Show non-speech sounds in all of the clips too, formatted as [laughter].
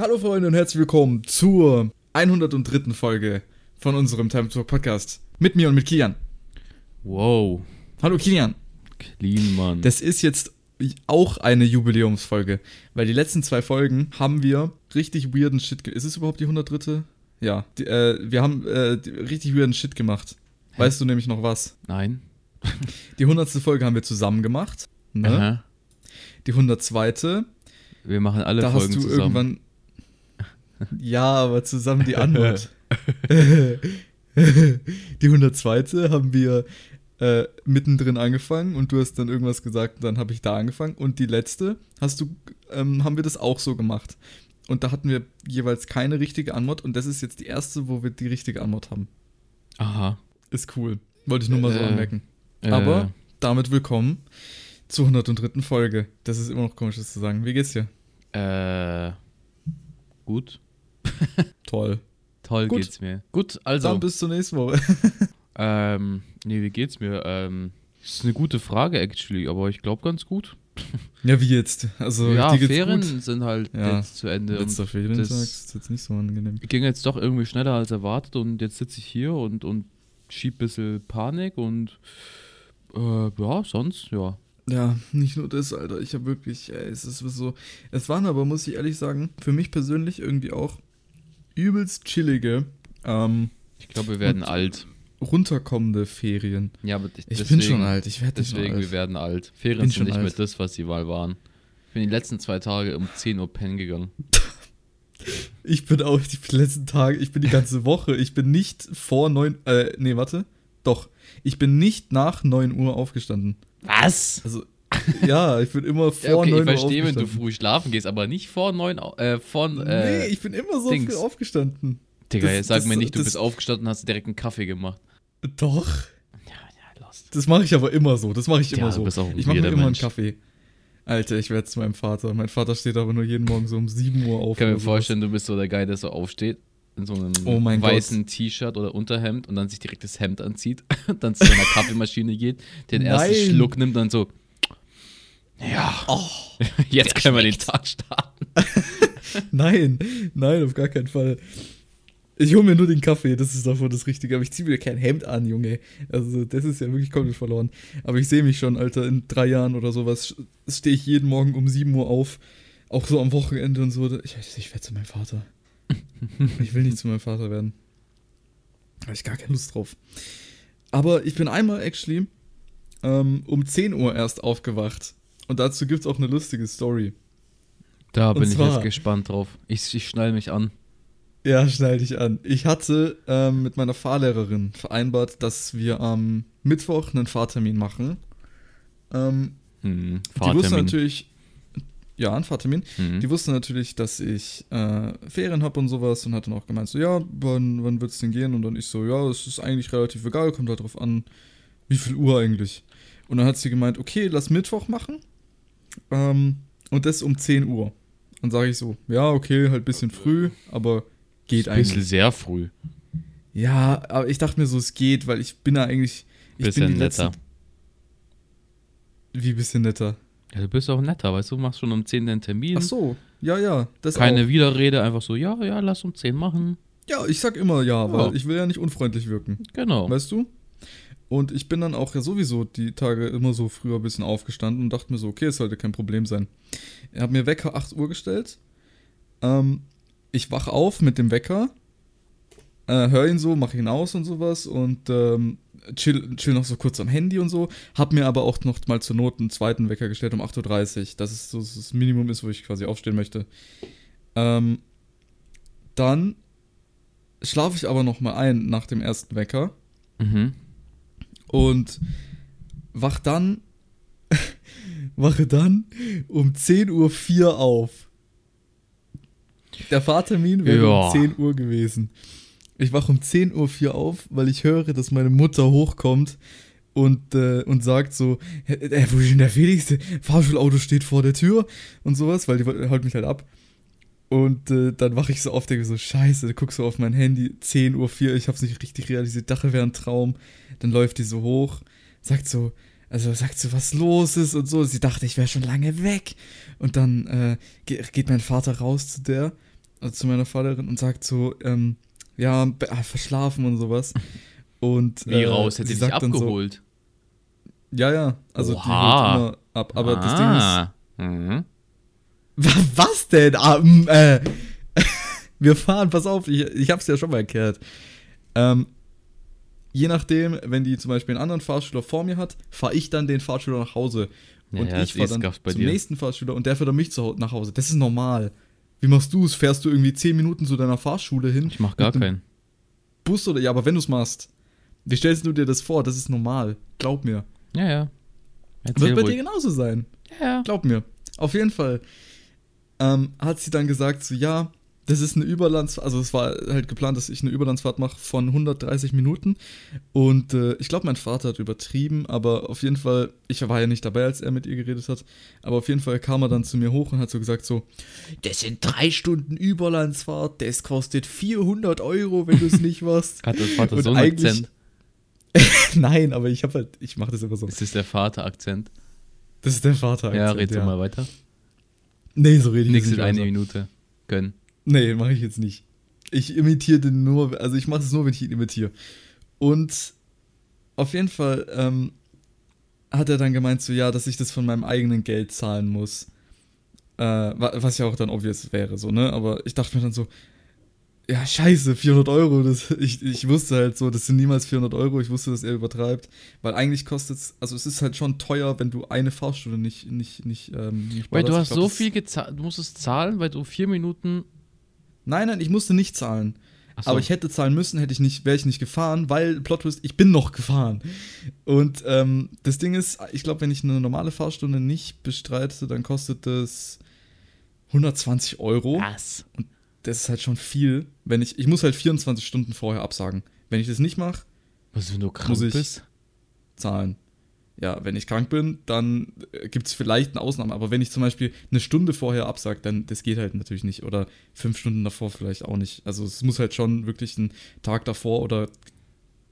Hallo Freunde und herzlich willkommen zur 103. Folge von unserem Time Talk Podcast. Mit mir und mit Kilian. Wow. Hallo Kilian. Clean, Mann. Das ist jetzt auch eine Jubiläumsfolge, weil die letzten zwei Folgen haben wir richtig weirden Shit. Ist es überhaupt die 103.? Ja, die, äh, wir haben äh, richtig weirden Shit gemacht. Hä? Weißt du nämlich noch was? Nein. [laughs] Die 100. Folge haben wir zusammen gemacht. Ne? Aha. Die 102. Wir machen alle da Folgen hast du zusammen. Ja, aber zusammen die Antwort. [laughs] die 102. haben wir äh, mittendrin angefangen und du hast dann irgendwas gesagt und dann habe ich da angefangen. Und die letzte hast du, ähm, haben wir das auch so gemacht. Und da hatten wir jeweils keine richtige Antwort und das ist jetzt die erste, wo wir die richtige Antwort haben. Aha. Ist cool. Wollte ich nur mal so äh, anmerken. Äh. Aber damit willkommen zur 103. Folge. Das ist immer noch komisch, das zu sagen. Wie geht's dir? Äh, gut. [laughs] Toll. Toll Gut. geht's mir. Gut, also. Dann bis zur nächsten Woche. [laughs] ähm, nee, wie geht's mir? Ähm, ist eine gute Frage, actually, aber ich glaube ganz gut. [laughs] Ja, wie jetzt? Also, ja, Ferien gut. sind halt ja, jetzt zu Ende. Letzter Ferientag ist jetzt nicht so angenehm. Ging jetzt doch irgendwie schneller als erwartet und jetzt sitze ich hier und, und schieb ein bisschen Panik und äh, ja, sonst, ja. Ja, nicht nur das, Alter. Ich habe wirklich, ey, es ist so. Es waren aber, muss ich ehrlich sagen, für mich persönlich irgendwie auch übelst chillige. Ähm, ich glaube, wir werden alt. Runterkommende Ferien. Ja, aber ich, ich bin schon alt. Ich werde Deswegen, alt. wir werden alt. Ferien sind nicht alt. mehr das, was sie mal waren. Ich bin die letzten zwei Tage um 10 Uhr pennen gegangen. [laughs] ich bin auch die letzten Tage, ich bin die ganze Woche. Ich bin nicht vor 9, äh, nee, warte. Doch. Ich bin nicht nach 9 Uhr aufgestanden. Was? Also, ja, ich bin immer vor ja, okay, 9 Uhr Ich verstehe, wenn du früh schlafen gehst, aber nicht vor 9 äh, von, äh, Nee, ich bin immer so Dings. früh aufgestanden. Digga, das, jetzt sag das, mir nicht, du das, bist aufgestanden und hast direkt einen Kaffee gemacht. Doch. Ja, ja, lost. Das mache ich aber immer so. Das mache ich immer ja, so. Ich mache mir immer Mensch. einen Kaffee. Alter, ich werde zu meinem Vater. Mein Vater steht aber nur jeden Morgen so um 7 Uhr auf. Ich kann mir vorstellen, du bist so der Guy, der so aufsteht in so einem oh weißen T-Shirt oder Unterhemd und dann sich direkt das Hemd anzieht, [laughs] dann zu seiner Kaffeemaschine geht, den ersten. Schluck nimmt und dann so ja. Oh, [laughs] Jetzt können wir den Tag starten. [laughs] nein, nein, auf gar keinen Fall. Ich hole mir nur den Kaffee, das ist davon das Richtige. Aber ich ziehe mir kein Hemd an, Junge. Also, das ist ja wirklich komplett verloren. Aber ich sehe mich schon, Alter, in drei Jahren oder sowas stehe ich jeden Morgen um 7 Uhr auf. Auch so am Wochenende und so. Ich, ich werde zu meinem Vater. [laughs] ich will nicht zu meinem Vater werden. Da habe ich gar keine Lust drauf. Aber ich bin einmal actually ähm, um 10 Uhr erst aufgewacht. Und dazu gibt es auch eine lustige Story. Da bin zwar, ich jetzt gespannt drauf. Ich, ich schnall mich an. Ja, schnall dich an. Ich hatte ähm, mit meiner Fahrlehrerin vereinbart, dass wir am Mittwoch einen Fahrtermin machen. Ähm, hm, Fahrtermin. Die wusste natürlich, ja, einen Fahrtermin. Mhm. Die wusste natürlich, dass ich äh, Ferien habe und sowas und hat dann auch gemeint, so, ja, wann, wann wird es denn gehen? Und dann ich so, ja, es ist eigentlich relativ egal, kommt halt drauf an, wie viel Uhr eigentlich. Und dann hat sie gemeint, okay, lass Mittwoch machen. Ähm, und das um 10 Uhr. Dann sage ich so, ja, okay, halt ein bisschen früh, aber geht eigentlich. Ein bisschen sehr früh. Ja, aber ich dachte mir so, es geht, weil ich bin da eigentlich. Ich bisschen bin netter. Letzten, wie bisschen netter? Ja, du bist auch netter, weißt du, machst schon um 10 den Termin. Ach so, ja, ja. Das Keine auch. Widerrede, einfach so, ja, ja, lass um 10 machen. Ja, ich sag immer ja, ja, weil ich will ja nicht unfreundlich wirken. Genau. Weißt du? Und ich bin dann auch ja sowieso die Tage immer so früher ein bisschen aufgestanden und dachte mir so, okay, es sollte kein Problem sein. Er hat mir Wecker 8 Uhr gestellt. Ähm, ich wach auf mit dem Wecker, äh, höre ihn so, mache ihn aus und sowas und ähm, chill, chill noch so kurz am Handy und so. Hab mir aber auch noch mal zur Not einen zweiten Wecker gestellt um 8.30 Uhr. Das ist so das Minimum ist, wo ich quasi aufstehen möchte. Ähm, dann schlafe ich aber noch mal ein nach dem ersten Wecker. Mhm und wach dann, [laughs] wache dann um 10.04 Uhr auf. Der Fahrtermin wäre ja. um 10 Uhr gewesen. Ich wache um 10.04 Uhr auf, weil ich höre, dass meine Mutter hochkommt und, äh, und sagt so, äh, wo ist denn der Felix? Fahrschulauto steht vor der Tür und sowas, weil die holt mich halt ab. Und äh, dann wache ich so auf, denke so, scheiße, guck so auf mein Handy, 10.04 Uhr, ich hab's nicht richtig realisiert, dachte, wäre ein Traum. Dann läuft die so hoch, sagt so, also sagt so, was los ist und so. Sie dachte, ich wäre schon lange weg. Und dann äh, geht mein Vater raus zu der also zu meiner Vaterin und sagt so, ähm, ja, ah, verschlafen und sowas. Und, Wie äh, raus? Hätte sie dich abgeholt? So, ja, ja. Also Oha. die holt immer ab. Aber ah. das Ding ist. Ah. Mhm. Was denn? Um, äh, [laughs] wir fahren, pass auf, ich, ich hab's ja schon mal erklärt. Ähm, je nachdem, wenn die zum Beispiel einen anderen Fahrschüler vor mir hat, fahre ich dann den Fahrschüler nach Hause. Und ja, ich fahre dann zum dir. nächsten Fahrschüler und der fährt dann mich zu, nach Hause. Das ist normal. Wie machst du es? Fährst du irgendwie 10 Minuten zu deiner Fahrschule hin? Ich mach gar keinen. Bus oder ja, aber wenn du es machst, wie stellst du dir das vor? Das ist normal. Glaub mir. Ja, ja. Erzähl Wird bei ruhig. dir genauso sein. Ja, ja. Glaub mir. Auf jeden Fall ähm, hat sie dann gesagt, so ja, das ist eine Überlandsfahrt, also es war halt geplant, dass ich eine Überlandsfahrt mache von 130 Minuten. Und äh, ich glaube, mein Vater hat übertrieben, aber auf jeden Fall, ich war ja nicht dabei, als er mit ihr geredet hat, aber auf jeden Fall kam er dann zu mir hoch und hat so gesagt so, das sind drei Stunden Überlandsfahrt, das kostet 400 Euro, wenn du es [laughs] nicht machst. hat das Vater und so einen Akzent? [laughs] Nein, aber ich habe halt, ich mache das immer so. Ist das der Vater-Akzent? Das ist der Vater-Akzent, Ja, red ja. mal weiter. Nee, so rede ich Nächste nicht. eine Minute. Gönnen. Nee, mache ich jetzt nicht. Ich imitiere den nur, also ich mache es nur, wenn ich ihn imitiere. Und auf jeden Fall ähm, hat er dann gemeint, so ja, dass ich das von meinem eigenen Geld zahlen muss. Äh, was ja auch dann obvious wäre, so, ne? Aber ich dachte mir dann so, ja, scheiße, 400 Euro. Das, ich, ich wusste halt so, das sind niemals 400 Euro. Ich wusste, dass er übertreibt. Weil eigentlich kostet es, also es ist halt schon teuer, wenn du eine Fahrstunde nicht, nicht, nicht, ähm, nicht Weil du hast glaub, so viel gezahlt, du musst es zahlen, weil du vier Minuten Nein, nein, ich musste nicht zahlen. So. Aber ich hätte zahlen müssen, hätte ich nicht, wäre ich nicht gefahren, weil Plot Twist, ich bin noch gefahren. Und ähm, das Ding ist, ich glaube, wenn ich eine normale Fahrstunde nicht bestreite, dann kostet das 120 Euro. Was? Und das ist halt schon viel, wenn ich, ich muss halt 24 Stunden vorher absagen. Wenn ich das nicht mache, muss ich bist? zahlen ja, wenn ich krank bin, dann äh, gibt es vielleicht eine Ausnahme. Aber wenn ich zum Beispiel eine Stunde vorher absage, dann das geht halt natürlich nicht. Oder fünf Stunden davor vielleicht auch nicht. Also es muss halt schon wirklich ein Tag davor oder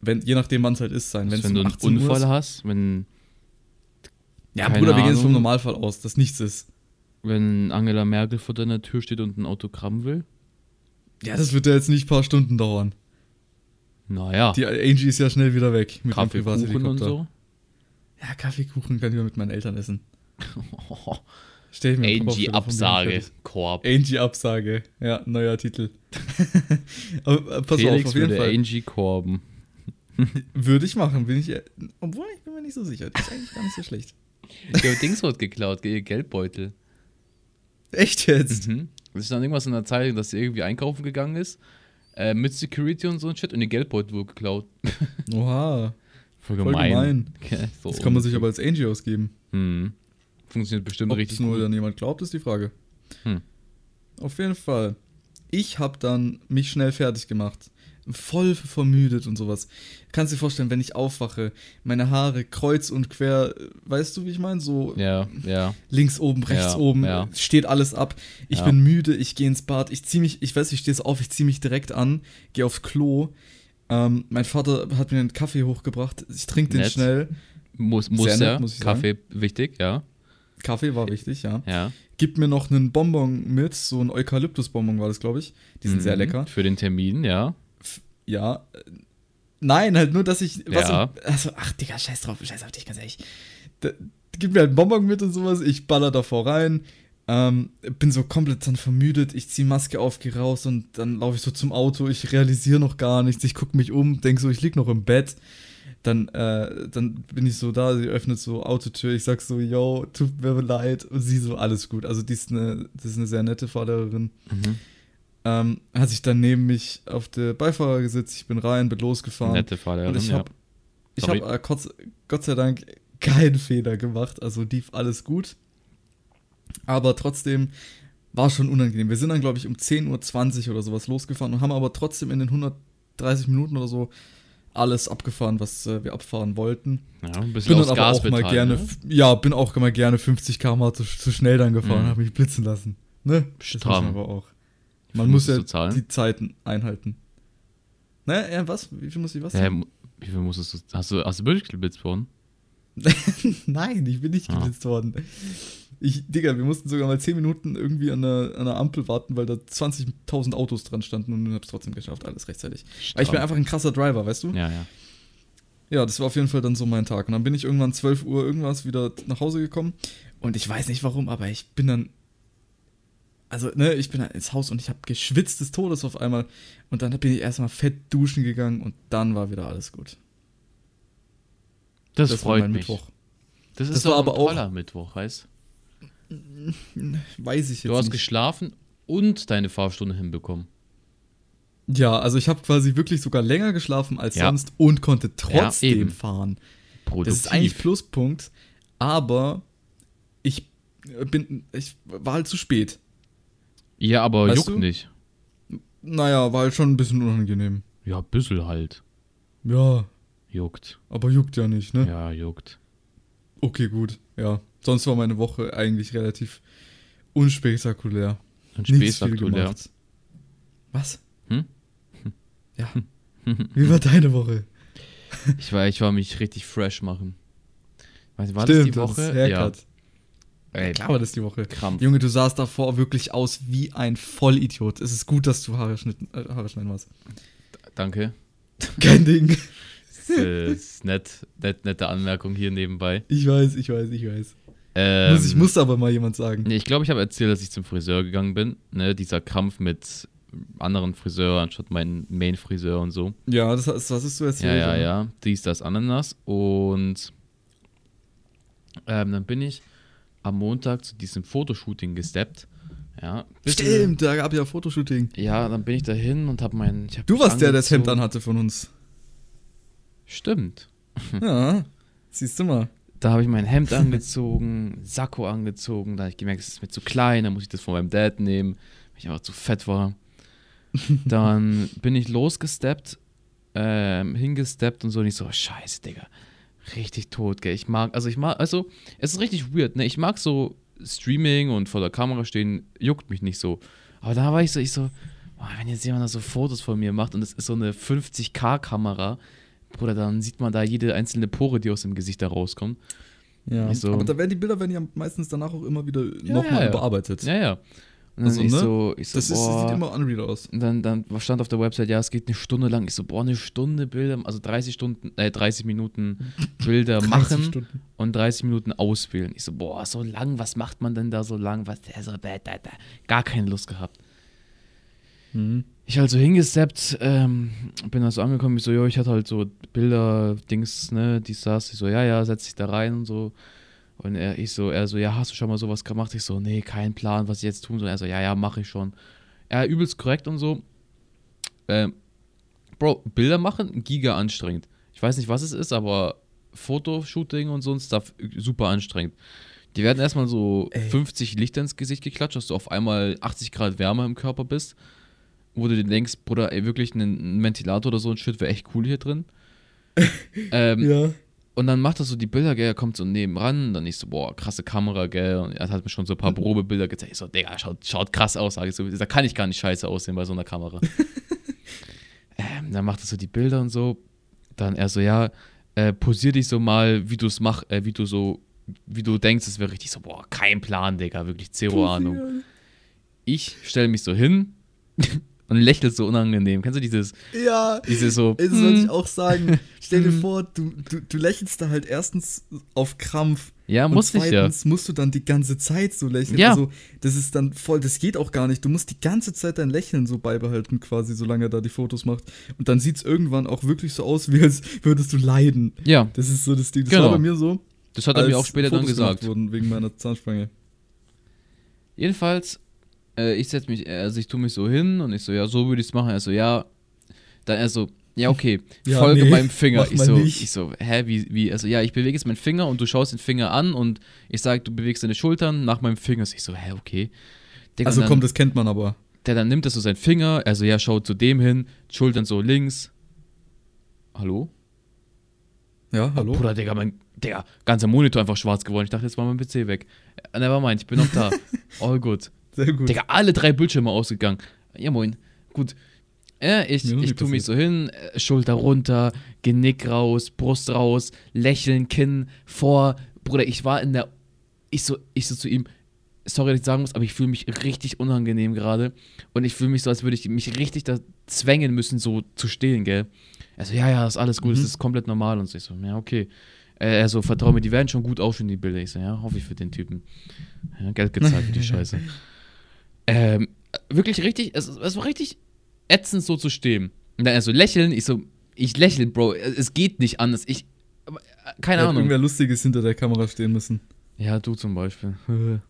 wenn, je nachdem, wann es halt ist, sein. Also wenn du einen Unfall Uhr hast, wenn. Ja, Bruder, wir gehen jetzt vom Normalfall aus, dass nichts ist. Wenn Angela Merkel vor deiner Tür steht und ein Autogramm will? Ja, das wird ja jetzt nicht ein paar Stunden dauern. Naja. Die Angie ist ja schnell wieder weg mit Kaffee, dem Privathelikopter. und so. Ja, Kaffeekuchen kann ich mal mit meinen Eltern essen. [laughs] Stell ich mir Angie Absage, Korb. Angie Absage, ja, neuer Titel. [laughs] Aber, äh, pass Felix auf, auf jeden würde Fall. Angie Korben. [laughs] würde ich machen, bin ich. Obwohl, ich bin mir nicht so sicher. Das ist eigentlich gar nicht so schlecht. Ich habe Dingsrot geklaut, ihr Geldbeutel. Echt jetzt? Mhm. Das ist dann irgendwas in der Zeitung, dass sie irgendwie einkaufen gegangen ist. Äh, mit Security und so ein Shit und ihr Geldbeutel wurde geklaut. Oha. Voll gemein. Voll gemein. [laughs] Okay, so das kann man sich aber als Angie ausgeben. Hm. Funktioniert bestimmt Ob richtig nur gut. dann jemand glaubt, ist die Frage. Hm. Auf jeden Fall. Ich habe dann mich schnell fertig gemacht. Voll vermüdet und sowas. Kannst dir vorstellen, wenn ich aufwache, meine Haare kreuz und quer, weißt du, wie ich meine? So ja, ja. links oben, rechts ja, oben, ja. steht alles ab. Ich bin müde, ich gehe ins Bad, ich ziehe mich, ich weiß, ich stehe so auf, ich ziehe mich direkt an, gehe aufs Klo, ähm, mein Vater hat mir einen Kaffee hochgebracht. Ich trinke den nett. schnell. Muss, muss Sehr ja. muss Kaffee sagen. wichtig, ja. Kaffee war wichtig, ja. ja. Gibt mir noch einen Bonbon mit, so ein Eukalyptusbonbon war das, glaube ich. Die sind mhm. sehr lecker. Für den Termin, ja. F ja. Nein, halt nur, dass ich. Ja. Im, also, ach, Digga, scheiß drauf, scheiß auf dich, ganz ehrlich. Da, gib mir halt einen Bonbon mit und sowas, ich baller davor rein, ähm, bin so komplett dann vermüdet, ich ziehe Maske auf, gehe raus und dann laufe ich so zum Auto, ich realisiere noch gar nichts, ich gucke mich um, denke so, ich lieg noch im Bett. Dann, äh, dann bin ich so da, sie öffnet so Autotür, ich sag so, yo, tut mir leid. Und sie so, alles gut. Also die ist eine, das ist eine sehr nette Fahrlehrerin. Mhm. Ähm, hat sich dann neben mich auf der Beifahrer gesetzt, ich bin rein, bin losgefahren. Nette Fahrlehrerin, und ich habe ja. hab, äh, Gott, Gott sei Dank keinen Fehler gemacht, also lief alles gut. Aber trotzdem war schon unangenehm. Wir sind dann, glaube ich, um 10.20 Uhr oder sowas losgefahren und haben aber trotzdem in den 130 Minuten oder so alles abgefahren, was äh, wir abfahren wollten. Ja, ein bisschen bin dann aber Gas auch mal gerne, ne? ja, bin auch mal gerne 50 km zu, zu schnell dann gefahren, mhm. habe mich blitzen lassen. Ne? Das muss aber auch. Man muss ja die Zeiten einhalten. Ne, ja, was? Wie viel muss ich was? Ja, wie viel musstest du? Hast du, hast du wirklich geblitzt worden? [laughs] Nein, ich bin nicht ah. geblitzt worden. Ich, Digga, wir mussten sogar mal 10 Minuten irgendwie an einer, an einer Ampel warten, weil da 20.000 Autos dran standen und ich hab's trotzdem geschafft, alles rechtzeitig. Aber ich bin einfach ein krasser Driver, weißt du? Ja, ja. Ja, das war auf jeden Fall dann so mein Tag. Und dann bin ich irgendwann 12 Uhr irgendwas wieder nach Hause gekommen. Und ich weiß nicht warum, aber ich bin dann. Also, ne, ich bin dann ins Haus und ich habe geschwitzt des Todes auf einmal. Und dann bin ich erstmal fett duschen gegangen und dann war wieder alles gut. Das, das freut mich. Mittwoch. Das ist das war aber ein toller auch, Mittwoch, weißt Weiß ich jetzt Du hast nicht. geschlafen und deine Fahrstunde hinbekommen. Ja, also ich habe quasi wirklich sogar länger geschlafen als ja. sonst und konnte trotzdem ja, fahren. Produktiv. Das ist eigentlich Pluspunkt, aber ich bin, ich war halt zu spät. Ja, aber weißt juckt du? nicht. Naja, war halt schon ein bisschen unangenehm. Ja, ein bisschen halt. Ja. Juckt. Aber juckt ja nicht, ne? Ja, juckt. Okay, gut. Ja. Sonst war meine Woche eigentlich relativ unspektakulär. Unspektakulär. Was? Hm? Ja. Wie war deine Woche? ich war, ich war mich richtig fresh machen. Weiß, war Stimmt, das die Woche? Das ja. Ey, klar war das die Woche. Krampf. Junge, du sahst davor wirklich aus wie ein Vollidiot. Es ist gut, dass du Haare, schnitten, äh, Haare schneiden warst. Danke. Kein Ding. Das ist nett, nett, nette Anmerkung hier nebenbei. Ich weiß, ich weiß, ich weiß. Ähm, muss, ich muss aber mal jemand sagen. Nee, ich glaube, ich habe erzählt, dass ich zum Friseur gegangen bin. Ne, dieser Kampf mit anderen Friseur anstatt meinen Main-Friseur und so. Ja, das, das hast du erzählt. Ja, ja, ja. Dies, das, Ananas. Und ähm, dann bin ich am Montag zu diesem Fotoshooting gesteppt. Ja, Stimmt, da gab ja Fotoshooting. Ja, dann bin ich dahin und habe mein. Hab du warst der, der das Hemd anhatte von uns. Stimmt. Ja, siehst du mal. Da habe ich mein Hemd angezogen, Sakko angezogen, da habe ich gemerkt, es ist mir zu klein, dann muss ich das von meinem Dad nehmen, weil ich einfach zu fett war. [laughs] Dann bin ich losgesteppt, ähm, hingesteppt und so und ich so, scheiße, Digga. Richtig tot, gell. Ich mag, also ich mag, also, es ist richtig weird, ne? Ich mag so Streaming und vor der Kamera stehen, juckt mich nicht so. Aber da war ich so, ich so, boah, wenn jetzt jemand da so Fotos von mir macht und es ist so eine 50k-Kamera, Bruder, dann sieht man da jede einzelne Pore, die aus dem Gesicht da rauskommt. Ja, so, aber da werden die Bilder werden ja meistens danach auch immer wieder ja, nochmal ja, überarbeitet. Ja, ja. Und dann also, ich, ne? so, ich so, das ist, sieht immer unreal aus. Und dann, dann stand auf der Website, ja, es geht eine Stunde lang. Ich so, boah, eine Stunde Bilder, also 30 Stunden, äh, 30 Minuten [laughs] Bilder machen Stunden. und 30 Minuten auswählen. Ich so, boah, so lang, was macht man denn da so lang? Was, also, da, da, da. Gar keine Lust gehabt. Mhm. Ich halt so hingesteppt, ähm, bin da so angekommen, ich so, jo, ich hatte halt so Bilder, Dings, ne, die saß. Ich so, ja, ja, setz dich da rein und so. Und er, ich so, er so, ja, hast du schon mal sowas gemacht? Ich so, nee, kein Plan, was ich jetzt tun soll. Er so, ja, ja, mache ich schon. Er übelst korrekt und so. Ähm, Bro, Bilder machen, giga anstrengend. Ich weiß nicht, was es ist, aber Fotoshooting und so ein Stuff, super anstrengend. Die werden erstmal so Ey. 50 Lichter ins Gesicht geklatscht, dass du auf einmal 80 Grad Wärme im Körper bist. Wo du dir denkst, Bruder, ey, wirklich ein Ventilator oder so ein Shit wäre echt cool hier drin. [laughs] ähm, ja. Und dann macht er so die Bilder, gell, er kommt so nebenan, dann ich so, boah, krasse Kamera, gell, und er hat mir schon so ein paar mhm. Probebilder gezeigt. Ich so, Digga, schaut, schaut krass aus, sag ich so, da kann ich gar nicht scheiße aussehen bei so einer Kamera. [laughs] ähm, dann macht er so die Bilder und so, dann er so, ja, äh, posier dich so mal, wie du es machst, äh, wie du so, wie du denkst, es wäre richtig so, boah, kein Plan, Digga, wirklich zero Ahnung. Ich stelle mich so hin, und lächelt so unangenehm. Kennst du dieses? Ja. Dieses so. Das wollte ich hm. auch sagen. Stell dir hm. vor, du, du, du lächelst da halt erstens auf Krampf. Ja, muss ich ja. musst du dann die ganze Zeit so lächeln. Ja. Also, das ist dann voll, das geht auch gar nicht. Du musst die ganze Zeit dein Lächeln so beibehalten, quasi, solange er da die Fotos macht. Und dann sieht es irgendwann auch wirklich so aus, wie als würdest du leiden. Ja. Das ist so das Ding. Das genau. war bei mir so. Das hat er mir auch später Fotos dann gesagt. Wurden wegen meiner Zahnspange. Jedenfalls äh, ich setze mich, also ich tue mich so hin und ich so, ja, so würde ich es machen. Er so, ja. Dann er so, ja, okay, [laughs] ja, folge nee, meinem Finger. Ich so, nicht. ich so, hä, wie, wie? Also, ja, ich bewege jetzt meinen Finger und du schaust den Finger an und ich sage, du bewegst deine Schultern nach meinem Finger. Ich so, hä, okay. Digga, also, dann, komm, das kennt man aber. Der dann nimmt er so seinen Finger, also, ja, schaut zu dem hin, Schultern so links. Hallo? Ja, hallo? Oh, Bruder, Digga, mein, Digga, ganzer Monitor einfach schwarz geworden. Ich dachte, jetzt war mein PC weg. Nevermind, ich bin noch da. [laughs] All good. Sehr gut. Digga, alle drei Bildschirme ausgegangen. Ja, moin. Gut. Ja, ich, ja, ich tue mich so hin, äh, Schulter runter, Genick raus, Brust raus, Lächeln, Kinn vor. Bruder, ich war in der ich so, ich so zu ihm, sorry, dass ich sagen muss, aber ich fühle mich richtig unangenehm gerade. Und ich fühle mich so, als würde ich mich richtig da zwängen müssen, so zu stehen, gell? Er so, ja, ja, ist alles gut, mhm. das ist komplett normal. Und so, ich so, ja, okay. Er so, vertrau mir, die werden schon gut ausschauen, die Bilder. Ich so, ja, hoffe ich für den Typen. Ja, Geld gezahlt für die [laughs] Scheiße. Ähm, wirklich richtig, es, es war richtig ätzend, so zu stehen. Und dann er so lächeln, ich so, ich lächle, Bro, es geht nicht anders. Ich, keine Ahnung. Irgendwer Lustiges hinter der Kamera stehen müssen. Ja, du zum Beispiel. [laughs]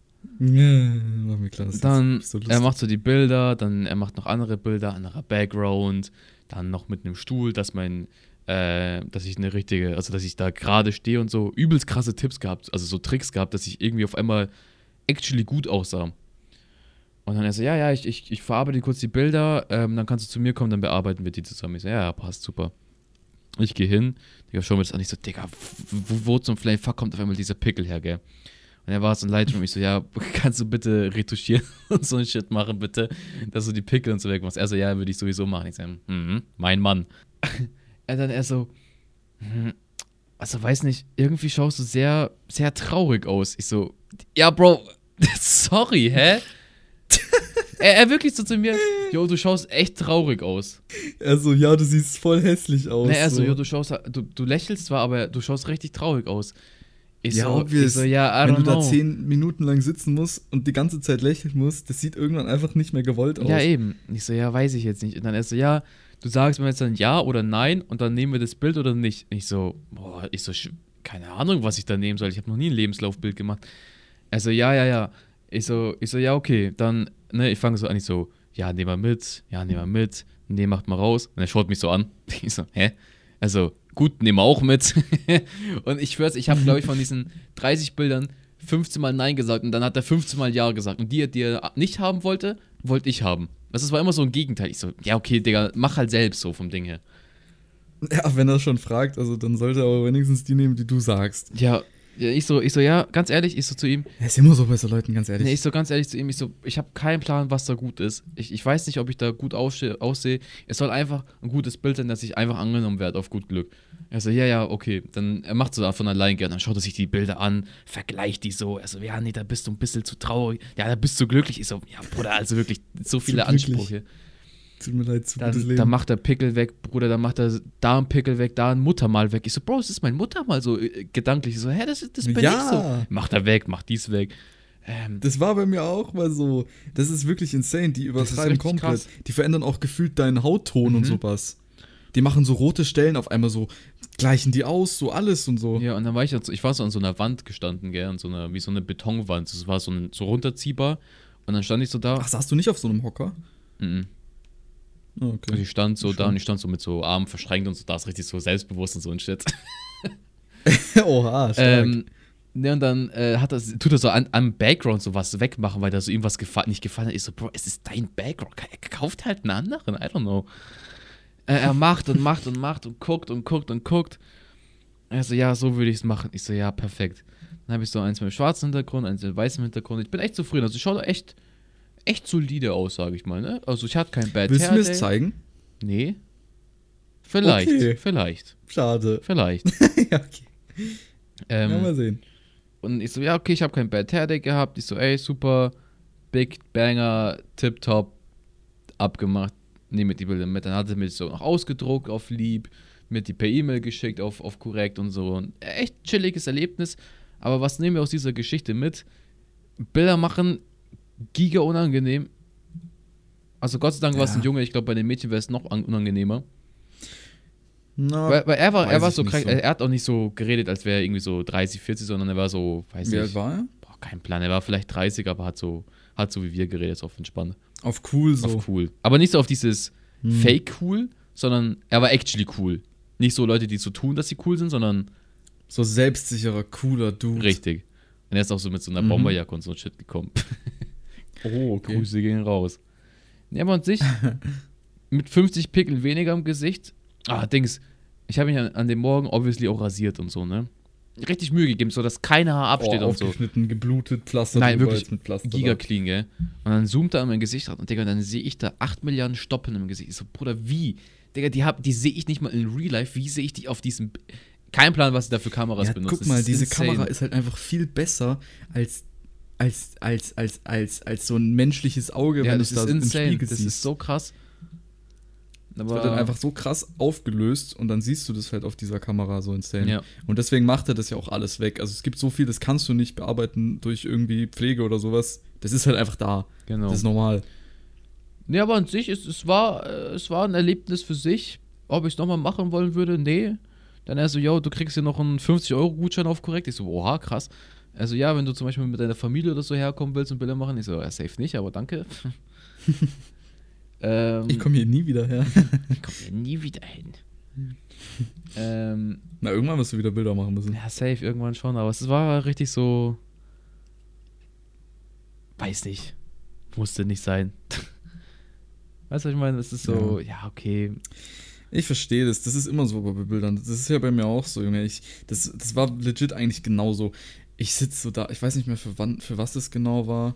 Ja, mach mir klar. Dann, so er macht so die Bilder, dann er macht noch andere Bilder, anderer Background, dann noch mit einem Stuhl, dass mein, äh, dass ich eine richtige, also dass ich da gerade stehe und so übelst krasse Tipps gehabt, also so Tricks gehabt, dass ich irgendwie auf einmal actually gut aussah. Und dann er so, ja, ja, ich, ich, ich verarbeite kurz die Bilder, ähm, dann kannst du zu mir kommen, dann bearbeiten wir die zusammen. Ich so, ja, ja, passt super. Ich gehe hin, Digga, schau mir das an, ich so, Digga, wo, wo zum Flame Fuck kommt auf einmal dieser Pickel her, gell? Und er war so in Lightroom, ich so, ja, [laughs] kannst du bitte retuschieren [laughs] und so ein Shit machen, bitte, dass du die Pickel und so wegmachst. Er so, ja, würde ich sowieso machen. Ich so, mhm, mein Mann. [laughs] er dann er so, hm, also weiß nicht, irgendwie schaust du sehr, sehr traurig aus. Ich so, ja, Bro, sorry, hä? Er, er wirklich so zu mir, jo, du schaust echt traurig aus. Er so, ja, du siehst voll hässlich aus. Nee, er so, jo, du schaust, du, du lächelst zwar, aber du schaust richtig traurig aus. Ich ja, so, obvious. So, ja, Wenn du know. da zehn Minuten lang sitzen musst und die ganze Zeit lächeln musst, das sieht irgendwann einfach nicht mehr gewollt aus. Ja, eben. Ich so, ja, weiß ich jetzt nicht. Und dann er so, ja, du sagst mir jetzt dann ja oder nein und dann nehmen wir das Bild oder nicht. Ich so, boah, ich so, keine Ahnung, was ich da nehmen soll. Ich habe noch nie ein Lebenslaufbild gemacht. Er so, ja, ja, ja. Ich so, ich so, ja, okay. Dann, ne, ich fange so an, ich so, ja, nehmen wir mit, ja, nehmen wir mit, ne, macht mal raus. Und er schaut mich so an. [laughs] Ich so, hä? Also, gut, nehmen wir auch mit. [laughs] und ich schwör's, ich habe, glaube ich, von diesen 30 Bildern 15 Mal Nein gesagt und dann hat er 15 Mal Ja gesagt. Und die, die er nicht haben wollte, wollte ich haben. Das war immer so ein Gegenteil. Ich so, ja, okay, Digga, mach halt selbst so vom Ding her. Ja, wenn er schon fragt, also dann sollte er aber wenigstens die nehmen, die du sagst. Ja, ja, ich so, ich so, ja, ganz ehrlich, ich so zu ihm. Er ist immer so bei so Leuten, ganz ehrlich. Nee, ich so ganz ehrlich zu ihm, ich so, ich habe keinen Plan, was da gut ist. Ich, ich weiß nicht, ob ich da gut aussehe. Es soll einfach ein gutes Bild sein, dass ich einfach angenommen werde auf gut Glück. Er so, ja, ja, okay. Dann er macht so von allein gerne. Dann schaut er sich die Bilder an, vergleicht die so. Er so, ja, nee, da bist du ein bisschen zu traurig. Ja, da bist du glücklich. Ich so, ja, Bruder, also wirklich so viele Ansprüche. Tut mir leid, zu dann, gutes Leben. Dann macht er Pickel weg, Bruder, dann macht er da ein Pickel weg, da ein Muttermal weg. Ich so, Bro, das ist mein Muttermal so äh, gedanklich. Ich so, hä, das, das bin ja. ich so. Macht er weg, macht dies weg. Ähm, das war bei mir auch mal so. Das ist wirklich insane. Die übertreiben komplett. Krass. Die verändern auch gefühlt deinen Hautton mhm. und sowas. Die machen so rote Stellen auf einmal so, gleichen die aus, so alles und so. Ja, und dann war ich, ich war so an so einer Wand gestanden, gell, an so einer, wie so eine Betonwand. Das war so, ein, so runterziehbar. Und dann stand ich so da. Ach, saßt du nicht auf so einem Hocker? Mhm. Okay. Also ich stand so Schön. da und ich stand so mit so Armen verschränkt und so, da ist richtig so selbstbewusst und so ein Shit. [laughs] Oha, stark. Ähm, ne, und dann äh, hat das, tut er so an, am Background so was wegmachen, weil da so ihm was gefa nicht gefallen hat. Ich so, Bro, es ist dein Background. Er kauft halt einen anderen, I don't know. Äh, er macht und macht und macht und guckt und guckt und guckt. Er so, ja, so würde ich es machen. Ich so, ja, perfekt. Dann habe ich so eins mit dem schwarzen Hintergrund, eins mit dem weißen Hintergrund. Ich bin echt zufrieden. Also ich schaue echt echt solide aus, sage ich mal. Ne? Also ich hatte kein Bad Willst Hair du mir das zeigen? Nee. Vielleicht, okay. vielleicht. Schade. Vielleicht. [laughs] ja, okay. Ähm, ja, mal sehen. Und ich so, ja, okay, ich habe kein Bad Hair Day gehabt. Ich so, ey, super, Big Banger, Tip Top, abgemacht. Nehme die Bilder mit. Dann hat er mir so noch ausgedruckt auf Lieb, mir die per E-Mail geschickt auf, auf korrekt und so. Und echt chilliges Erlebnis. Aber was nehmen wir aus dieser Geschichte mit? Bilder machen giga unangenehm. Also Gott sei Dank war es ein Junge, ich glaube bei den Mädchen wäre es noch unangenehmer. Na, weil, weil, er war, er war so krank, so. er hat auch nicht so geredet, als wäre er irgendwie so 30, 40, sondern er war so, weiß Wie nicht. Wie alt war er? Boah, kein Plan, er war vielleicht 30, aber hat so, hat so wie wir geredet, auf entspannt. Auf cool so. Auf cool. Aber nicht so auf dieses hm. Fake cool, sondern er war actually cool. Nicht so Leute, die so tun, dass sie cool sind, sondern. So selbstsicherer, cooler Dude. Richtig. Und er ist auch so mit so einer mhm. Bomberjacke und so ein Shit gekommen. [laughs] Oh, okay. Grüße gehen raus. Ja, aber und sich [laughs] mit 50 Pickel weniger im Gesicht. Ah, Dings. Ich habe mich an, an, dem Morgen obviously auch rasiert und so, ne? Richtig Mühe gegeben, so dass keine Haar absteht oh, und so. Aufgeschnitten, geblutet, Pflaster. Nein, wirklich mit Pflaster. Giga clean, gell? Und dann zoomt er an mein Gesicht und Digga, dann sehe ich da 8 Milliarden Stoppen im Gesicht. Ich so, Bruder, wie? Digga, die, die sehe ich nicht mal in Real Life. Wie sehe ich die auf diesem Kein Plan, was sie da für Kameras ja, benutzen. Guck mal, diese insane. Kamera ist halt einfach viel besser als, als, als, als, als, als so ein menschliches Auge, ja, wenn du es da insane. im Spiegel das siehst. Das ist so krass. Aber das wird dann einfach so krass aufgelöst und dann siehst du das halt auf dieser Kamera so insane. Ja. Und deswegen macht er das ja auch alles weg. Also es gibt so viel, das kannst du nicht bearbeiten durch irgendwie Pflege oder sowas. Das ist halt einfach da. Genau. Das ist normal. Nee, aber an sich, es, es, war, äh, es war ein Erlebnis für sich. Ob ich es nochmal machen wollen würde, nee. Dann er so, yo, du kriegst hier noch einen 50-Euro-Gutschein auf korrekt. Ich so, oha, krass. Also ja, wenn du zum Beispiel mit deiner Familie oder so herkommen willst und Bilder machen, ich so, ja, safe nicht, aber danke. [laughs] Ähm, ich komme hier nie wieder her. [laughs] ich komme hier nie wieder hin. ähm, Na, irgendwann wirst du wieder Bilder machen müssen. Ja, safe, irgendwann schon, aber es war richtig so. Weiß nicht. Musste nicht sein. [laughs] weißt du, was ich meine? Es ist so, ja, ja okay. Ich verstehe das. Das ist immer so bei Bildern. Das ist ja bei mir auch so, Junge. Ich, das, das war legit eigentlich genauso. Ich sitze so da, ich weiß nicht mehr, für, wann, für was das genau war.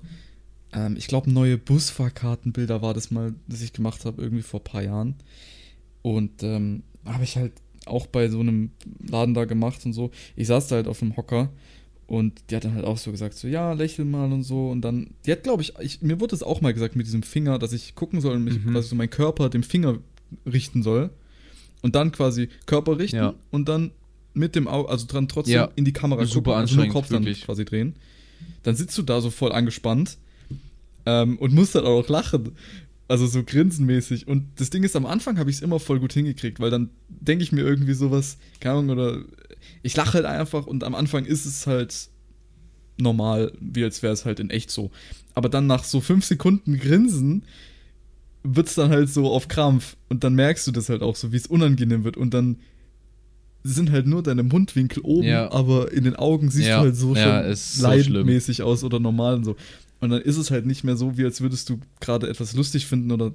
Ähm, ich glaube, neue Busfahrkartenbilder war das mal, das ich gemacht habe, irgendwie vor ein paar Jahren. Und ähm, habe ich halt auch bei so einem Laden da gemacht und so. Ich saß da halt auf dem Hocker und die hat dann halt auch so gesagt, so, ja, lächel mal und so. Und dann, die hat, glaube ich, ich, mir wurde es auch mal gesagt mit diesem Finger, dass ich gucken soll und mich mhm. quasi so meinen Körper dem Finger richten soll. Und dann quasi Körper richten ja. und dann mit dem Auge, also dran trotzdem ja. in die Kamera Super gucken, also nur Kopf wirklich. dann quasi drehen. Dann sitzt du da so voll angespannt ähm, und muss dann auch lachen. Also so grinsenmäßig. Und das Ding ist, am Anfang habe ich es immer voll gut hingekriegt, weil dann denke ich mir irgendwie sowas, keine Ahnung, oder ich lache halt einfach und am Anfang ist es halt normal, wie als wäre es halt in echt so. Aber dann nach so fünf Sekunden Grinsen wird es dann halt so auf Krampf und dann merkst du das halt auch so, wie es unangenehm wird und dann sind halt nur deine Mundwinkel oben, ja. aber in den Augen siehst ja. du halt so ja, schon leidmäßig so aus oder normal und so. Und dann ist es halt nicht mehr so, wie als würdest du gerade etwas lustig finden oder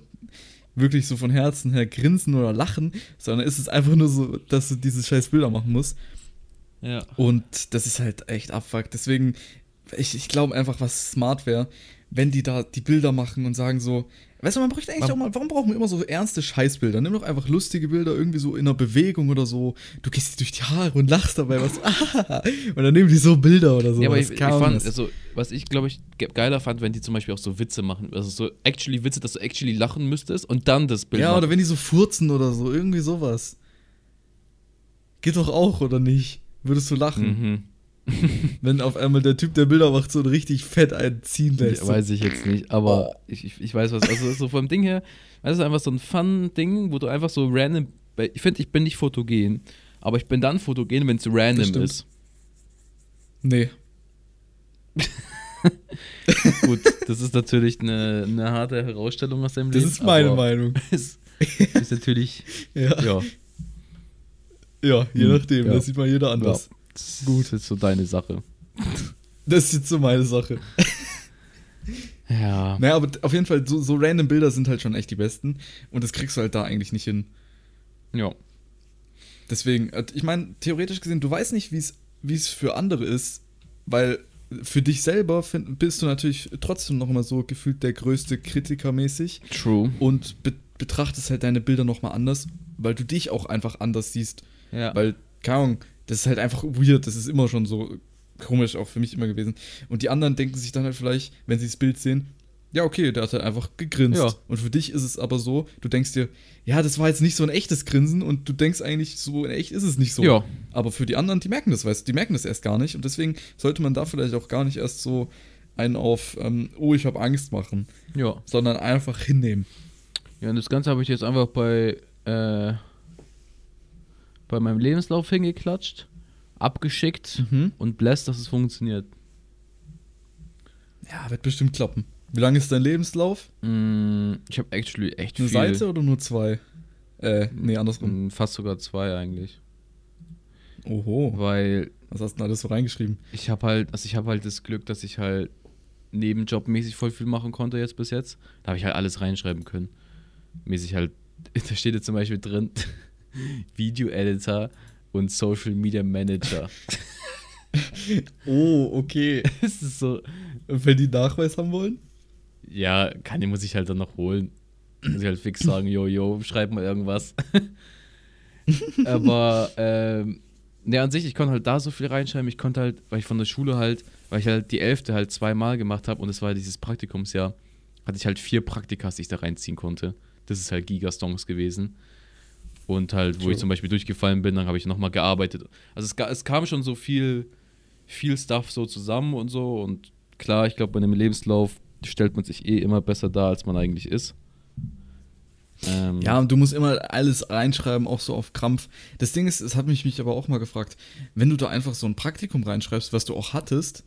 wirklich so von Herzen her grinsen oder lachen, sondern ist es einfach nur so, dass du diese scheiß Bilder machen musst. Ja. Und das ist halt echt abfuck. Deswegen, ich, ich glaube einfach, was smart wäre, wenn die da die Bilder machen und sagen so, weißt du, man bräuchte eigentlich warum? auch mal, warum brauchen wir immer so ernste Scheißbilder? Nimm doch einfach lustige Bilder, irgendwie so in einer Bewegung oder so. Du gehst durch die Haare und lachst dabei was. [laughs] und dann nehmen die so Bilder oder so. Ja, aber ich, ich fand, also, was ich glaube ich geiler fand, wenn die zum Beispiel auch so Witze machen. Also so actually Witze, dass du actually lachen müsstest und dann das Bild. Ja, machen. oder wenn die so furzen oder so, irgendwie sowas. Geht doch auch, oder nicht? Würdest du lachen? Mhm. [laughs] Wenn auf einmal der Typ, der Bilder macht, so richtig fett einziehen lässt. So. Weiß ich jetzt nicht, aber oh. ich, ich, ich, weiß was. Also so vom Ding her, das ist einfach so ein Fun-Ding, wo du einfach so random. Ich finde, ich bin nicht fotogen, aber ich bin dann fotogen, wenn es random ist. Nee. [laughs] Gut, das ist natürlich eine, eine harte Herausstellung aus deinem das Leben. Das ist meine Meinung. [laughs] Ist, ist natürlich. ja. ja. Ja, je hm, nachdem. Ja. Das sieht mal jeder anders. Gut. Das ist so deine Sache. Das ist jetzt so meine Sache. Ja. Naja, aber auf jeden Fall, so, so random Bilder sind halt schon echt die besten. Und das kriegst du halt da eigentlich nicht hin. Ja. Deswegen, äh, ich meine, theoretisch gesehen, du weißt nicht, wie es für andere ist, weil für dich selber find, bist du natürlich trotzdem noch immer so gefühlt der größte Kritiker mäßig. True. Und be betrachtest halt deine Bilder nochmal anders, weil du dich auch einfach anders siehst. Ja. Weil, keine Ahnung, das ist halt einfach weird. Das ist immer schon so komisch auch für mich immer gewesen. Und die anderen denken sich dann halt vielleicht, wenn sie das Bild sehen, ja, okay, der hat halt einfach gegrinst. Ja. Und für dich ist es aber so, du denkst dir, ja, das war jetzt nicht so ein echtes Grinsen und du denkst eigentlich, so in echt ist es nicht so. Ja. Aber für die anderen, die merken das, weißt du, die merken das erst gar nicht. Und deswegen sollte man da vielleicht auch gar nicht erst so einen auf, ähm, oh, ich habe Angst machen. Ja. Sondern einfach hinnehmen. Ja, und das Ganze habe ich jetzt einfach bei, äh, bei meinem Lebenslauf hingeklatscht, abgeschickt mhm. und bläst, dass es funktioniert. Ja, wird bestimmt klappen. Wie lang ist dein Lebenslauf? Mm, ich habe actually echt Eine viel. Eine Seite oder nur zwei? Äh, nee, andersrum. Mm, fast sogar zwei eigentlich. Oho. Weil. Was hast du denn alles so reingeschrieben? Ich habe halt, also ich habe halt das Glück, dass ich halt nebenjobmäßig voll viel machen konnte jetzt bis jetzt. Da habe ich halt alles reinschreiben können. Mäßig halt, [laughs] da steht jetzt zum Beispiel drin, [laughs] Video-Editor und Social Media Manager. [laughs] oh, okay. [laughs] ist es so. Wenn die Nachweis haben wollen? Ja, kann muss ich halt dann noch holen. Muss ich halt fix sagen, yo, yo, schreib mal irgendwas. Aber ähm, Ne, an sich, ich konnte halt da so viel reinschreiben. Ich konnte halt, weil ich von der Schule halt, weil ich halt die Elfte halt zweimal gemacht habe und es war dieses Praktikumsjahr, hatte ich halt vier Praktikas, die ich da reinziehen konnte. Das ist halt Gigastongs gewesen. Und halt, wo True. ich zum Beispiel durchgefallen bin, dann habe ich nochmal gearbeitet. Also es, es, kam schon so viel, viel Stuff so zusammen und so. Und klar, ich glaube, bei einem Lebenslauf stellt man sich eh immer besser dar, als man eigentlich ist. Ähm, ja, und du musst immer alles reinschreiben, auch so auf Krampf. Das Ding ist, es hat mich, mich aber auch mal gefragt, wenn du da einfach so ein Praktikum reinschreibst, was du auch hattest,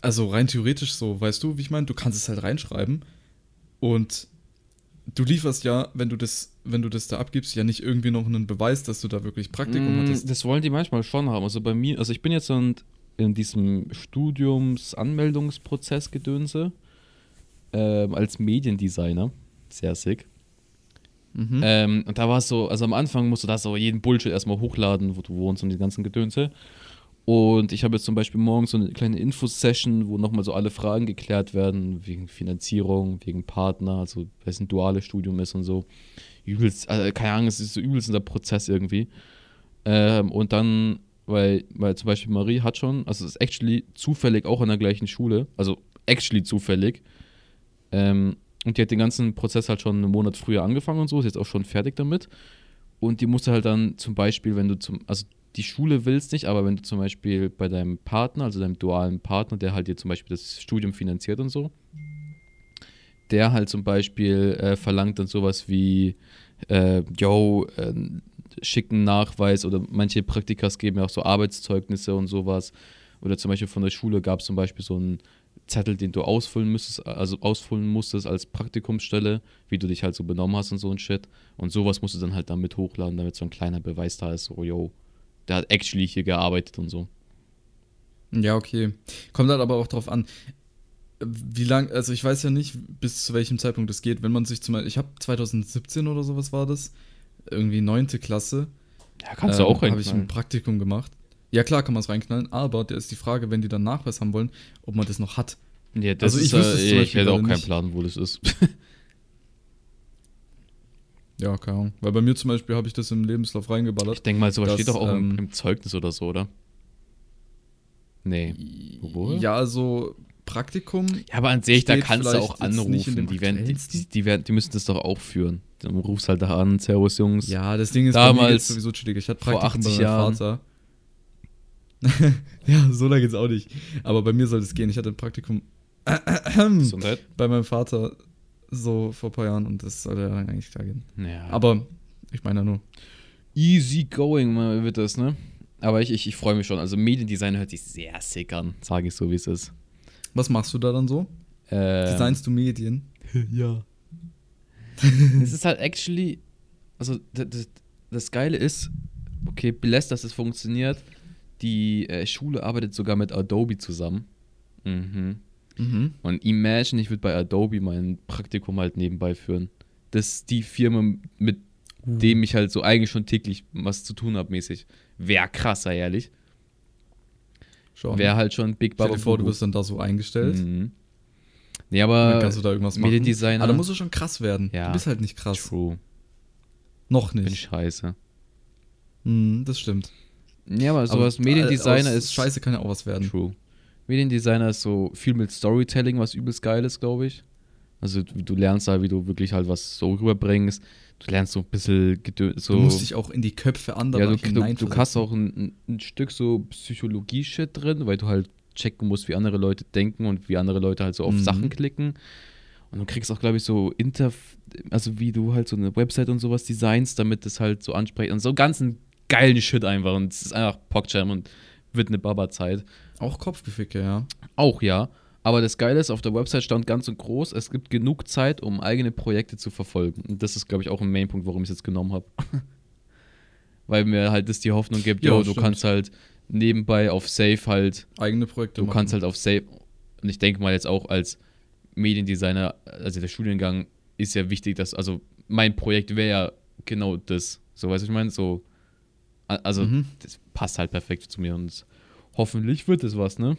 also rein theoretisch so, weißt du, wie ich meine, du kannst es halt reinschreiben und du lieferst ja, wenn du das, wenn du das da abgibst, ja nicht irgendwie noch einen Beweis, dass du da wirklich Praktikum mm, hattest. Das wollen die manchmal schon haben. Also bei mir, also ich bin jetzt in, in diesem Studiums-Anmeldungsprozess gedönse äh, als Mediendesigner. Sehr sick. Mhm. Ähm, und da war es so, also am Anfang musst du da so jeden Bullshit erstmal hochladen, wo du wohnst und die ganzen Gedönse. Und ich habe jetzt zum Beispiel morgens so eine kleine Infosession, wo nochmal so alle Fragen geklärt werden, wegen Finanzierung, wegen Partner, also weil es ein duales Studium ist und so. Übelst, also keine Ahnung, es ist so übelst in der Prozess irgendwie. Ähm, und dann, weil, weil zum Beispiel Marie hat schon, also es ist actually zufällig auch an der gleichen Schule, also actually zufällig. Ähm, und die hat den ganzen Prozess halt schon einen Monat früher angefangen und so, ist jetzt auch schon fertig damit. Und die musste halt dann zum Beispiel, wenn du zum, also die Schule willst nicht, aber wenn du zum Beispiel bei deinem Partner, also deinem dualen Partner, der halt dir zum Beispiel das Studium finanziert und so, der halt zum Beispiel äh, verlangt dann sowas wie, äh, yo, äh, schicken Nachweis oder manche Praktikas geben ja auch so Arbeitszeugnisse und sowas. Oder zum Beispiel von der Schule gab es zum Beispiel so ein Zettel, den du ausfüllen müsstest, also ausfüllen musstest als Praktikumsstelle, wie du dich halt so benommen hast und so ein Shit. Und sowas musst du dann halt damit hochladen, damit so ein kleiner Beweis da ist, so, yo, der hat actually hier gearbeitet und so. Ja, okay. Kommt halt aber auch drauf an, wie lang, also ich weiß ja nicht, bis zu welchem Zeitpunkt das geht, wenn man sich zum Beispiel, ich habe 2017 oder sowas war das, irgendwie neunte Klasse. Ja, kannst du auch ähm, Habe ich ein Praktikum gemacht. Ja, klar kann man es reinknallen, aber da ist die Frage, wenn die dann Nachweis haben wollen, ob man das noch hat. Ja, das also ich ist, äh, ich hätte auch keinen Plan, wo das ist. [laughs] ja, keine Ahnung. Weil bei mir zum Beispiel habe ich das im Lebenslauf reingeballert. Ich denke mal, sowas dass, steht doch auch ähm, im, Zeugnis oder so, oder? Nee. Wo? Ja, also Praktikum. Ja, aber an sich, da kannst du auch anrufen. Die, werden, die, die, werden, die müssen das doch auch führen. Dann rufst halt da an, Servus Jungs. Ja, das Ding ist damals sowieso chillig. Ich hatte Praktikum vor 80 bei meinem Vater. [laughs] ja, so lange geht's auch nicht. Aber bei mir soll es gehen. Ich hatte ein Praktikum Gesundheit. [clears throat] bei meinem Vater so vor ein paar Jahren und das sollte dann eigentlich klar gehen. Ja. Aber ich meine ja nur. Easy going wird das, ne? Aber ich, ich, ich freue mich schon. Also Mediendesign hört sich sehr sick an, sage ich so, wie es ist. Was machst du da dann so? Ähm, Designst du Medien? [laughs] ja. es ist halt actually, also das, das, Geile ist, okay, belässt, dass es funktioniert, die äh, Schule arbeitet sogar mit Adobe zusammen. Mhm. Mhm. Und imagine, ich würde bei Adobe mein Praktikum halt nebenbei führen. Das ist die Firma, mit uh. dem ich halt so eigentlich schon täglich was zu tun habe, mäßig. Wäre krasser, ehrlich. Wäre halt schon Big Baba. Stell dir vor, du wirst dann da so eingestellt. Mhm. Nee, aber. dann kannst du da irgendwas machen. Mediendesigner. Aber da musst du schon krass werden. Ja. Du bist halt nicht krass. True. Noch nicht. Bin scheiße. Mhm, das stimmt. Ja, aber sowas aber, Mediendesigner ist. Scheiße kann ja auch was werden. True. Mediendesigner ist so viel mit Storytelling, was übelst geil ist, glaube ich. Also du lernst da, wie du wirklich halt was so rüberbringst. Du lernst so ein bisschen so. Du musst dich auch in die Köpfe anderer ja, du, du, du hast auch ein, ein Stück so Psychologie-Shit drin, weil du halt checken musst, wie andere Leute denken und wie andere Leute halt so auf mhm. Sachen klicken. Und du kriegst auch, glaube ich, so Inter, also wie du halt so eine Website und sowas designst, damit das halt so anspricht. Und so ganzen geilen Shit einfach. Und es ist einfach Pockjam und wird eine Baba-Zeit. Auch Kopfgeficke, ja. Auch ja. Aber das Geile ist, auf der Website stand ganz und groß, es gibt genug Zeit, um eigene Projekte zu verfolgen. Und das ist, glaube ich, auch ein Mainpunkt, warum ich es jetzt genommen habe. [laughs] Weil mir halt das die Hoffnung gibt, ja, yo, du kannst halt nebenbei auf Safe halt. Eigene Projekte. Du machen. kannst halt auf Safe. Und ich denke mal jetzt auch als Mediendesigner, also der Studiengang ist ja wichtig, dass, also mein Projekt wäre ja genau das. So, weißt du, ich meine, so also, mhm. das passt halt perfekt zu mir und hoffentlich wird es was, ne?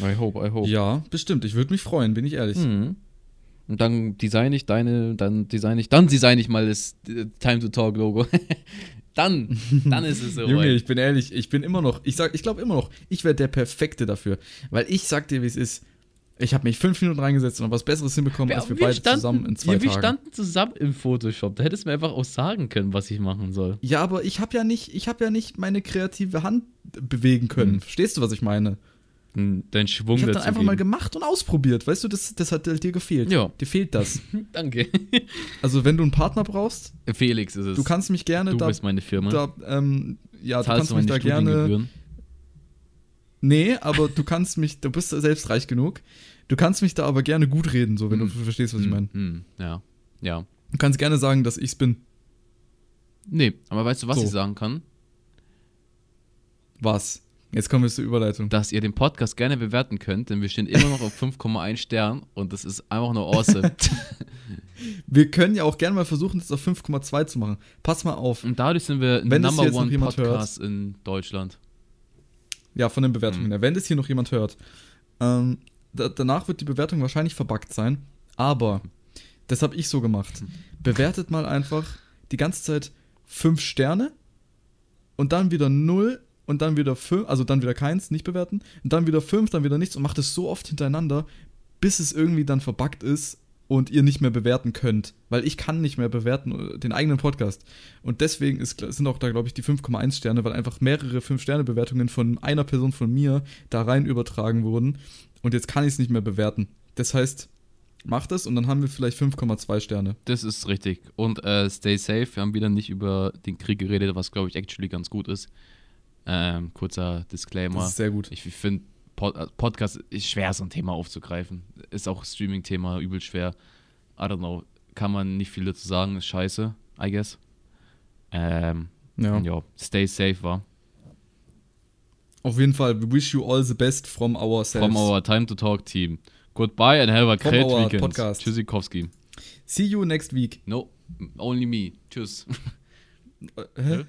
I hope, I hope. Ja, bestimmt. Ich würde mich freuen, bin ich ehrlich. Mhm. Und dann design ich deine, dann design ich, dann design ich mal das äh, Time to Talk Logo. [laughs] Dann, dann ist es [laughs] so. Junge, ich bin ehrlich, ich bin immer noch, ich sag, ich glaube immer noch, ich wäre der Perfekte dafür. Weil ich sag dir, wie es ist. Ich habe mich fünf Minuten reingesetzt und was Besseres hinbekommen, wir, als wir, wir beide standen, zusammen in zwei ja, Tagen. Wir standen zusammen im Photoshop. Da hättest du mir einfach auch sagen können, was ich machen soll. Ja, aber ich habe ja nicht, ich habe ja nicht meine kreative Hand bewegen können. Hm. Verstehst du, was ich meine? Hm, dein Schwung Ich habe dann einfach geben. mal gemacht und ausprobiert. Weißt du, das, das hat dir gefehlt. Ja. Dir fehlt das. [laughs] Danke. Also, wenn du einen Partner brauchst, Felix ist es. Du kannst mich gerne du da. Du bist meine Firma. Da, ähm, ja, Zahlst du kannst mich da gerne. Nee, aber du kannst mich, du bist selbst reich genug. Du kannst mich da aber gerne gut reden, so wenn hm. du verstehst, was hm. ich meine. Hm. Ja. Ja. Du kannst gerne sagen, dass ich's bin. Nee, aber weißt du, was so. ich sagen kann? Was? Jetzt kommen wir zur Überleitung. Dass ihr den Podcast gerne bewerten könnt, denn wir stehen immer noch auf 5,1 Stern und das ist einfach nur awesome. [laughs] wir können ja auch gerne mal versuchen, das auf 5,2 zu machen. Pass mal auf. Und dadurch sind wir Wenn Number One Podcast hört, in Deutschland. Ja, von den Bewertungen mhm. her. Wenn das hier noch jemand hört, ähm, da, danach wird die Bewertung wahrscheinlich verbuggt sein. Aber das habe ich so gemacht. Bewertet mal einfach die ganze Zeit 5 Sterne und dann wieder 0 und dann wieder fünf, also dann wieder keins, nicht bewerten, und dann wieder fünf, dann wieder nichts und macht es so oft hintereinander, bis es irgendwie dann verbuggt ist und ihr nicht mehr bewerten könnt. Weil ich kann nicht mehr bewerten, äh, den eigenen Podcast. Und deswegen ist, sind auch da, glaube ich, die 5,1 Sterne, weil einfach mehrere 5-Sterne-Bewertungen von einer Person von mir da rein übertragen wurden. Und jetzt kann ich es nicht mehr bewerten. Das heißt, macht es und dann haben wir vielleicht 5,2 Sterne. Das ist richtig. Und äh, stay safe. Wir haben wieder nicht über den Krieg geredet, was, glaube ich, actually ganz gut ist. Ähm, kurzer Disclaimer. Das ist sehr gut. Ich finde, Pod äh, Podcast ist schwer, so ein Thema aufzugreifen. Ist auch Streaming-Thema übel schwer. I don't know. Kann man nicht viel dazu sagen. Ist scheiße, I guess. Ähm, ja. ja. Stay safe, war. Auf jeden Fall, we wish you all the best from ourselves. From our Time to Talk Team. Goodbye and have a from great weekend. Podcast. Tschüssikowski. See you next week. No, only me. Tschüss. Hä?